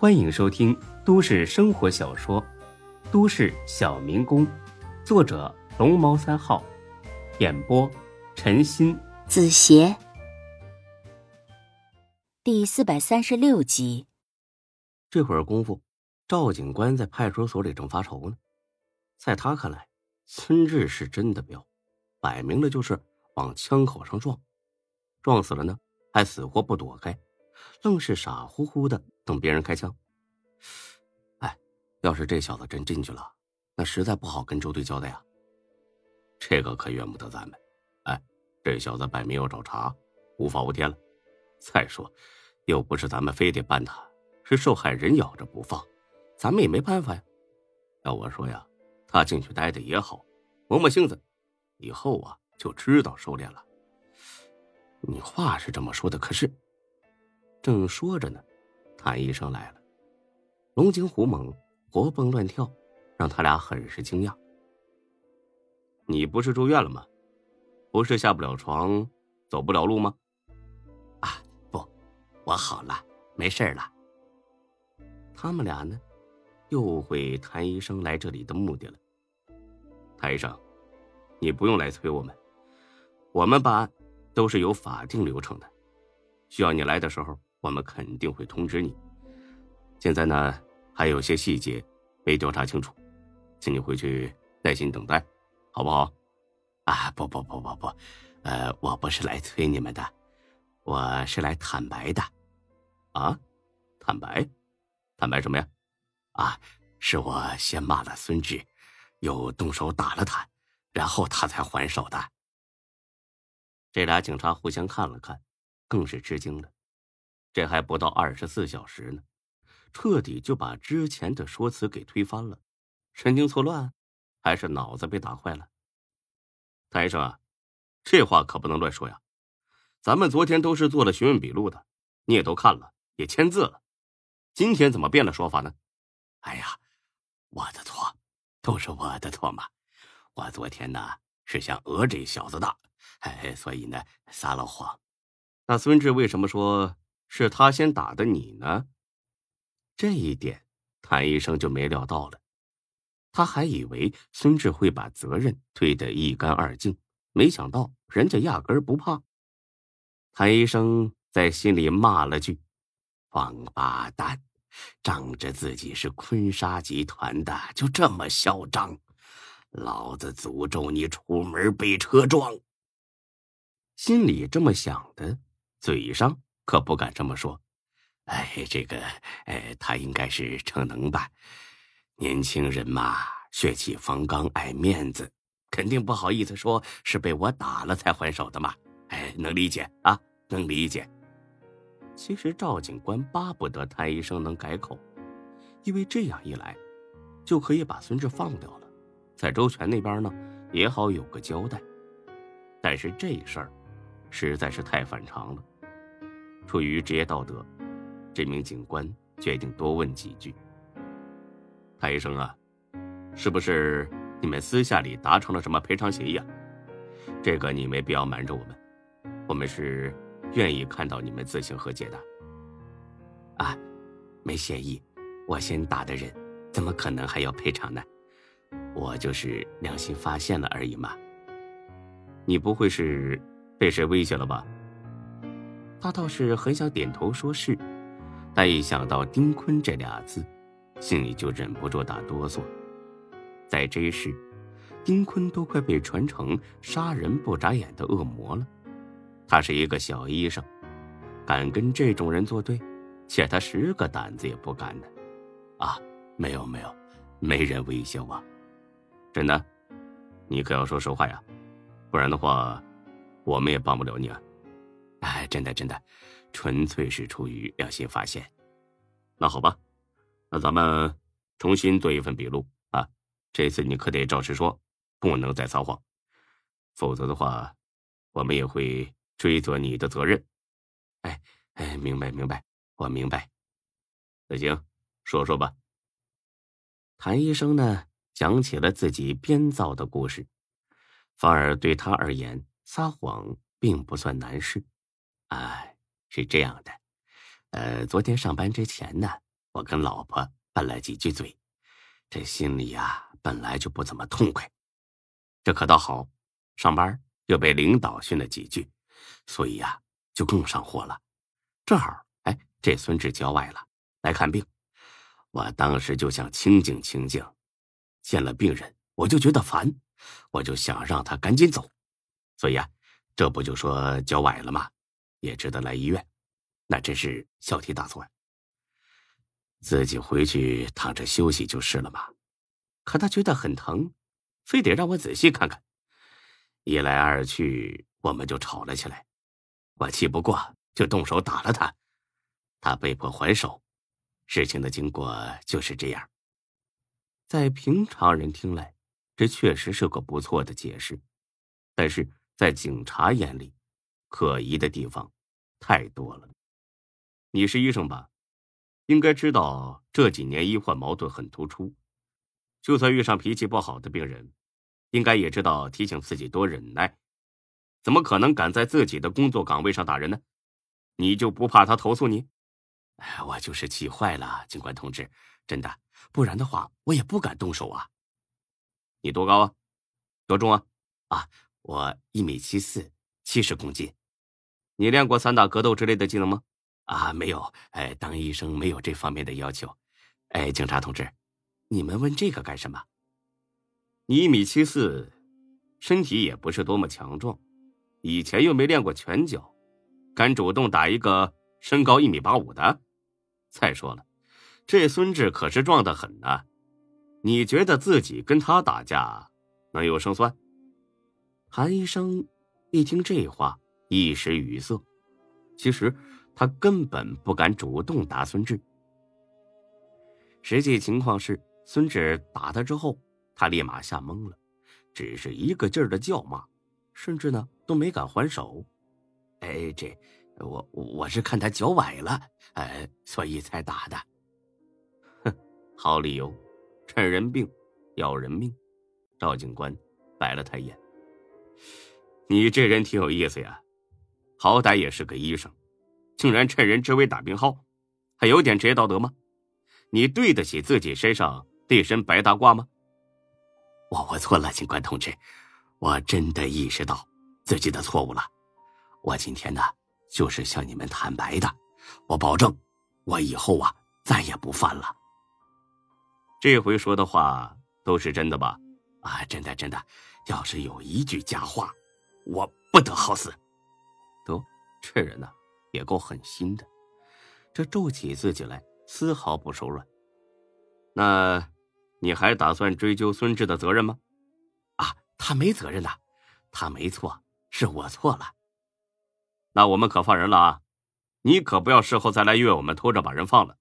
欢迎收听都市生活小说《都市小民工》，作者龙猫三号，演播陈鑫、子邪，第四百三十六集。这会儿功夫，赵警官在派出所里正发愁呢。在他看来，孙志是真的彪，摆明了就是往枪口上撞，撞死了呢，还死活不躲开。愣是傻乎乎的等别人开枪。哎，要是这小子真进去了，那实在不好跟周队交代呀。这个可怨不得咱们。哎，这小子摆明要找茬，无法无天了。再说，又不是咱们非得办他，是受害人咬着不放，咱们也没办法呀。要我说呀，他进去待的也好，磨磨性子，以后啊就知道收敛了。你话是这么说的，可是……正说着呢，谭医生来了，龙精虎猛，活蹦乱跳，让他俩很是惊讶。你不是住院了吗？不是下不了床，走不了路吗？啊，不，我好了，没事了。他们俩呢，又会谭医生来这里的目的了。谭医生，你不用来催我们，我们办案都是有法定流程的，需要你来的时候。我们肯定会通知你。现在呢，还有些细节没调查清楚，请你回去耐心等待，好不好？啊，不不不不不，呃，我不是来催你们的，我是来坦白的。啊，坦白？坦白什么呀？啊，是我先骂了孙志，又动手打了他，然后他才还手的。这俩警察互相看了看，更是吃惊了。这还不到二十四小时呢，彻底就把之前的说辞给推翻了，神经错乱，还是脑子被打坏了？谭医生啊，这话可不能乱说呀！咱们昨天都是做了询问笔录的，你也都看了，也签字了，今天怎么变了说法呢？哎呀，我的错，都是我的错嘛！我昨天呢是想讹这小子的，哎，所以呢撒了谎。那孙志为什么说？是他先打的你呢，这一点谭医生就没料到了，他还以为孙志会把责任推得一干二净，没想到人家压根儿不怕。谭医生在心里骂了句：“王八蛋，仗着自己是坤沙集团的，就这么嚣张！老子诅咒你出门被车撞！”心里这么想的，嘴上。可不敢这么说，哎，这个，哎，他应该是逞能吧？年轻人嘛，血气方刚，爱面子，肯定不好意思说是被我打了才还手的嘛。哎，能理解啊，能理解。其实赵警官巴不得谭医生能改口，因为这样一来，就可以把孙志放掉了，在周全那边呢也好有个交代。但是这事儿实在是太反常了。出于职业道德，这名警官决定多问几句。谭医生啊，是不是你们私下里达成了什么赔偿协议啊？这个你没必要瞒着我们，我们是愿意看到你们自行和解的。啊，没协议，我先打的人，怎么可能还要赔偿呢？我就是良心发现了而已嘛。你不会是被谁威胁了吧？他倒是很想点头说是，但一想到丁坤这俩字，心里就忍不住打哆嗦。在这时，丁坤都快被传成杀人不眨眼的恶魔了。他是一个小医生，敢跟这种人作对，且他十个胆子也不敢呢。啊，没有没有，没人威胁我。真的，你可要说实话呀，不然的话，我们也帮不了你啊。哎，真的真的，纯粹是出于良心发现。那好吧，那咱们重新做一份笔录啊。这次你可得照实说，不能再撒谎，否则的话，我们也会追责你的责任。哎哎，明白明白，我明白。那行，说说吧。谭医生呢，讲起了自己编造的故事，反而对他而言，撒谎并不算难事。啊，是这样的，呃，昨天上班之前呢，我跟老婆拌了几句嘴，这心里呀本来就不怎么痛快。这可倒好，上班又被领导训了几句，所以呀就更上火了。正好，哎，这孙志郊外了，来看病。我当时就想清静清静，见了病人我就觉得烦，我就想让他赶紧走。所以啊，这不就说脚崴了吗？也值得来医院，那真是小题大做。自己回去躺着休息就是了嘛。可他觉得很疼，非得让我仔细看看。一来二去，我们就吵了起来。我气不过，就动手打了他，他被迫还手。事情的经过就是这样。在平常人听来，这确实是个不错的解释，但是在警察眼里，可疑的地方太多了。你是医生吧？应该知道这几年医患矛盾很突出，就算遇上脾气不好的病人，应该也知道提醒自己多忍耐。怎么可能敢在自己的工作岗位上打人呢？你就不怕他投诉你？哎，我就是气坏了，警官同志，真的，不然的话我也不敢动手啊。你多高啊？多重啊？啊，我一米七四，七十公斤。你练过散打格斗之类的技能吗？啊，没有，哎，当医生没有这方面的要求。哎，警察同志，你们问这个干什么？你一米七四，身体也不是多么强壮，以前又没练过拳脚，敢主动打一个身高一米八五的？再说了，这孙志可是壮得很呢，你觉得自己跟他打架能有胜算？韩医生一听这话，一时语塞。其实。他根本不敢主动打孙志。实际情况是，孙志打他之后，他立马吓懵了，只是一个劲儿的叫骂，甚至呢都没敢还手。哎，这我我是看他脚崴了，哎，所以才打的。哼，好理由，趁人病要人命。赵警官白了他一眼：“你这人挺有意思呀，好歹也是个医生。”竟然趁人之危打病号，还有点职业道德吗？你对得起自己身上这身白大褂吗？我我错了，警官同志，我真的意识到自己的错误了。我今天呢，就是向你们坦白的，我保证，我以后啊再也不犯了。这回说的话都是真的吧？啊，真的真的。要是有一句假话，我不得好死。得，这人呢？也够狠心的，这皱起自己来丝毫不手软。那，你还打算追究孙志的责任吗？啊，他没责任呐，他没错，是我错了。那我们可放人了啊！你可不要事后再来怨我们偷着把人放了。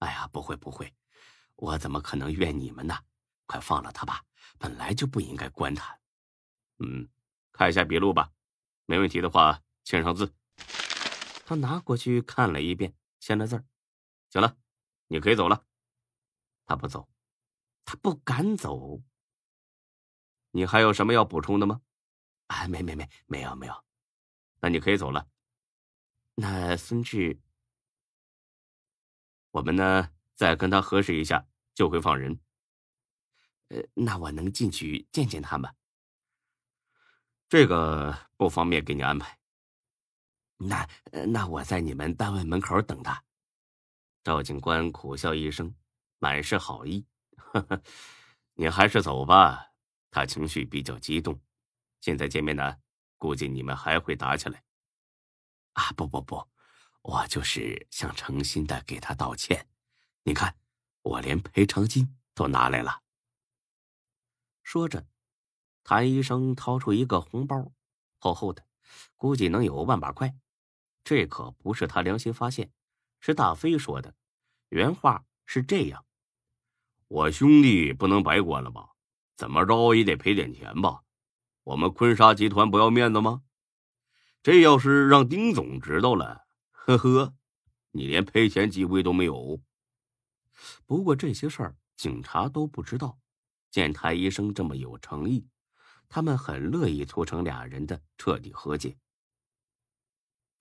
哎呀，不会不会，我怎么可能怨你们呢？快放了他吧，本来就不应该关他。嗯，看一下笔录吧，没问题的话签上字。他拿过去看了一遍，签了字儿，行了，你可以走了。他不走，他不敢走。你还有什么要补充的吗？啊，没没没，没有没有。那你可以走了。那孙志，我们呢再跟他核实一下，就会放人。呃，那我能进去见见他吗？这个不方便给你安排。那那我在你们单位门口等他。赵警官苦笑一声，满是好意：“ 呵呵，你还是走吧。他情绪比较激动，现在见面呢，估计你们还会打起来。”啊，不不不，我就是想诚心的给他道歉。你看，我连赔偿金都拿来了。说着，谭医生掏出一个红包，厚厚的，估计能有万把块。这可不是他良心发现，是大飞说的，原话是这样：“我兄弟不能白关了吧？怎么着也得赔点钱吧？我们坤沙集团不要面子吗？这要是让丁总知道了，呵呵，你连赔钱机会都没有。不过这些事儿警察都不知道。见谭医生这么有诚意，他们很乐意促成俩人的彻底和解。”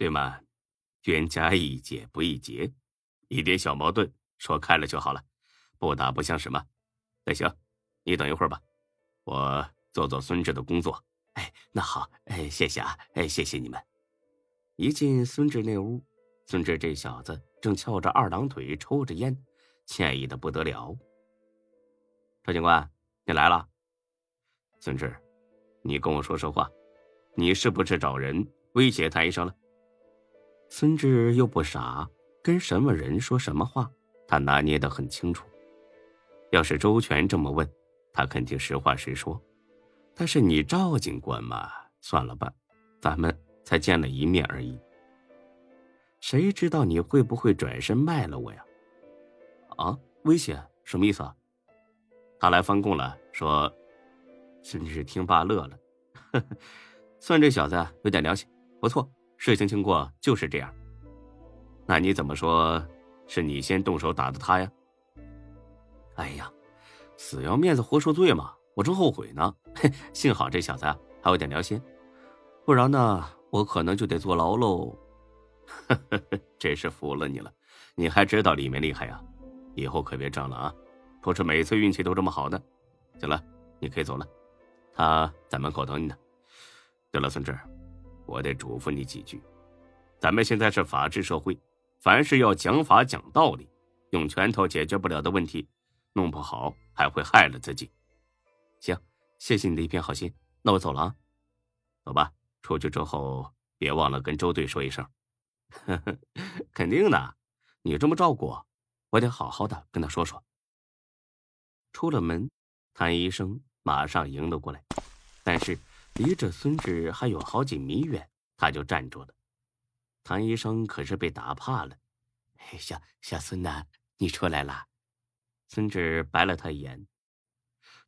对吗？冤家宜解不宜结，一点小矛盾说开了就好了，不打不相识嘛。那行，你等一会儿吧，我做做孙志的工作。哎，那好，哎，谢谢啊，哎，谢谢你们。一进孙志那屋，孙志这小子正翘着二郎腿抽着烟，惬意的不得了。赵警官，你来了。孙志，你跟我说实话，你是不是找人威胁谭医生了？孙志又不傻，跟什么人说什么话，他拿捏的很清楚。要是周全这么问，他肯定实话实说。但是你赵警官嘛，算了吧，咱们才见了一面而已。谁知道你会不会转身卖了我呀？啊，威胁什么意思啊？他来翻供了，说。孙志听罢乐了，呵呵，算这小子有点良心，不错。事情经过就是这样。那你怎么说？是你先动手打的他呀？哎呀，死要面子活受罪嘛！我正后悔呢。幸好这小子还有点良心，不然呢，我可能就得坐牢喽。呵呵呵，真是服了你了，你还知道里面厉害呀？以后可别仗了啊！不是每次运气都这么好的。行了，你可以走了，他在门口等你呢。对了，孙志，我得嘱咐你几句，咱们现在是法治社会，凡事要讲法讲道理，用拳头解决不了的问题，弄不好还会害了自己。行，谢谢你的一片好心，那我走了啊。走吧，出去之后别忘了跟周队说一声。肯定的，你这么照顾我，我得好好的跟他说说。出了门，谭医生马上迎了过来，但是离着孙志还有好几米远，他就站住了。谭医生可是被打怕了。小小孙呐，你出来了。孙志白了他一眼。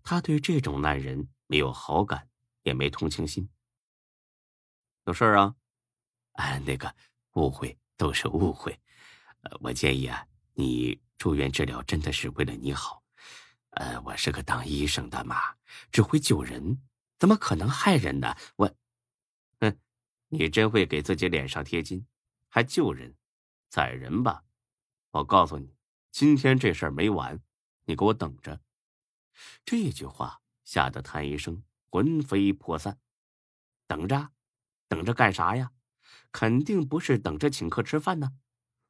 他对这种烂人没有好感，也没同情心。有事儿啊？啊，那个误会都是误会。呃，我建议啊，你住院治疗真的是为了你好。呃，我是个当医生的嘛，只会救人，怎么可能害人呢？我，哼，你真会给自己脸上贴金，还救人，宰人吧！我告诉你，今天这事儿没完，你给我等着。这句话吓得谭医生魂飞魄散。等着，等着干啥呀？肯定不是等着请客吃饭呢。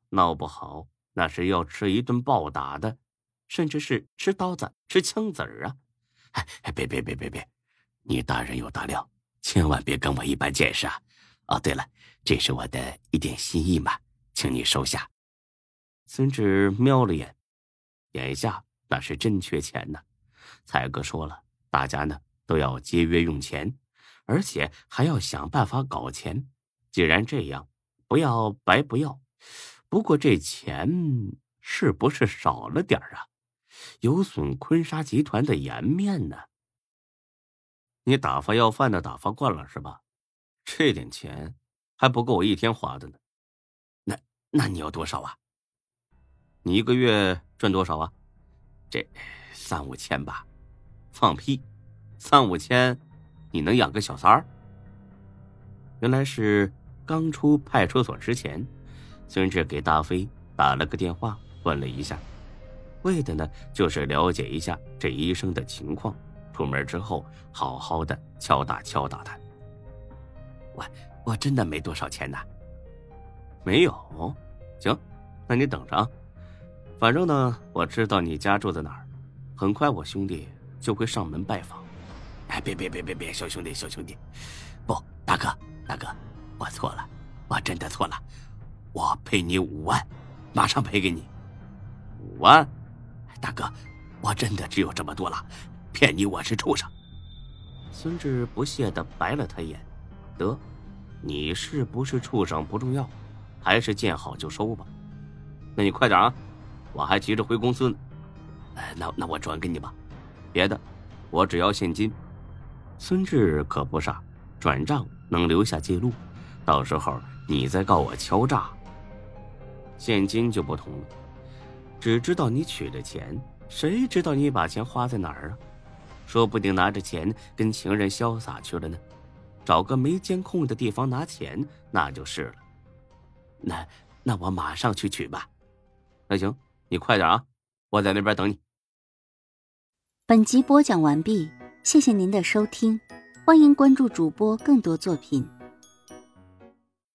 闹不好那是要吃一顿暴打的，甚至是吃刀子、吃枪子儿啊！哎，别别别别别！你大人有大量，千万别跟我一般见识啊！哦，对了，这是我的一点心意嘛，请你收下。孙志瞄了眼，眼下那是真缺钱呢。蔡哥说了，大家呢都要节约用钱，而且还要想办法搞钱。既然这样，不要白不要。不过这钱是不是少了点啊？有损坤沙集团的颜面呢。你打发要饭的打发惯了是吧？这点钱还不够我一天花的呢。那那你要多少啊？你一个月赚多少啊？这三五千吧。放屁！三五千，你能养个小三儿？原来是刚出派出所之前，孙志给大飞打了个电话，问了一下，为的呢就是了解一下这医生的情况。出门之后，好好的敲打敲打他。我我真的没多少钱呐。没有？行，那你等着啊。反正呢，我知道你家住在哪儿，很快我兄弟。就会上门拜访，哎，别别别别别，小兄弟小兄弟，不，大哥大哥，我错了，我真的错了，我赔你五万，马上赔给你，五万，大哥，我真的只有这么多了，骗你我是畜生。孙志不屑的白了他一眼，得，你是不是畜生不重要，还是见好就收吧。那你快点啊，我还急着回公司呢。哎，那那我转给你吧。别的，我只要现金。孙志可不傻，转账能留下记录，到时候你再告我敲诈。现金就不同了，只知道你取了钱，谁知道你把钱花在哪儿啊？说不定拿着钱跟情人潇洒去了呢，找个没监控的地方拿钱，那就是了。那那我马上去取吧。那行，你快点啊，我在那边等你。本集播讲完毕，谢谢您的收听，欢迎关注主播更多作品。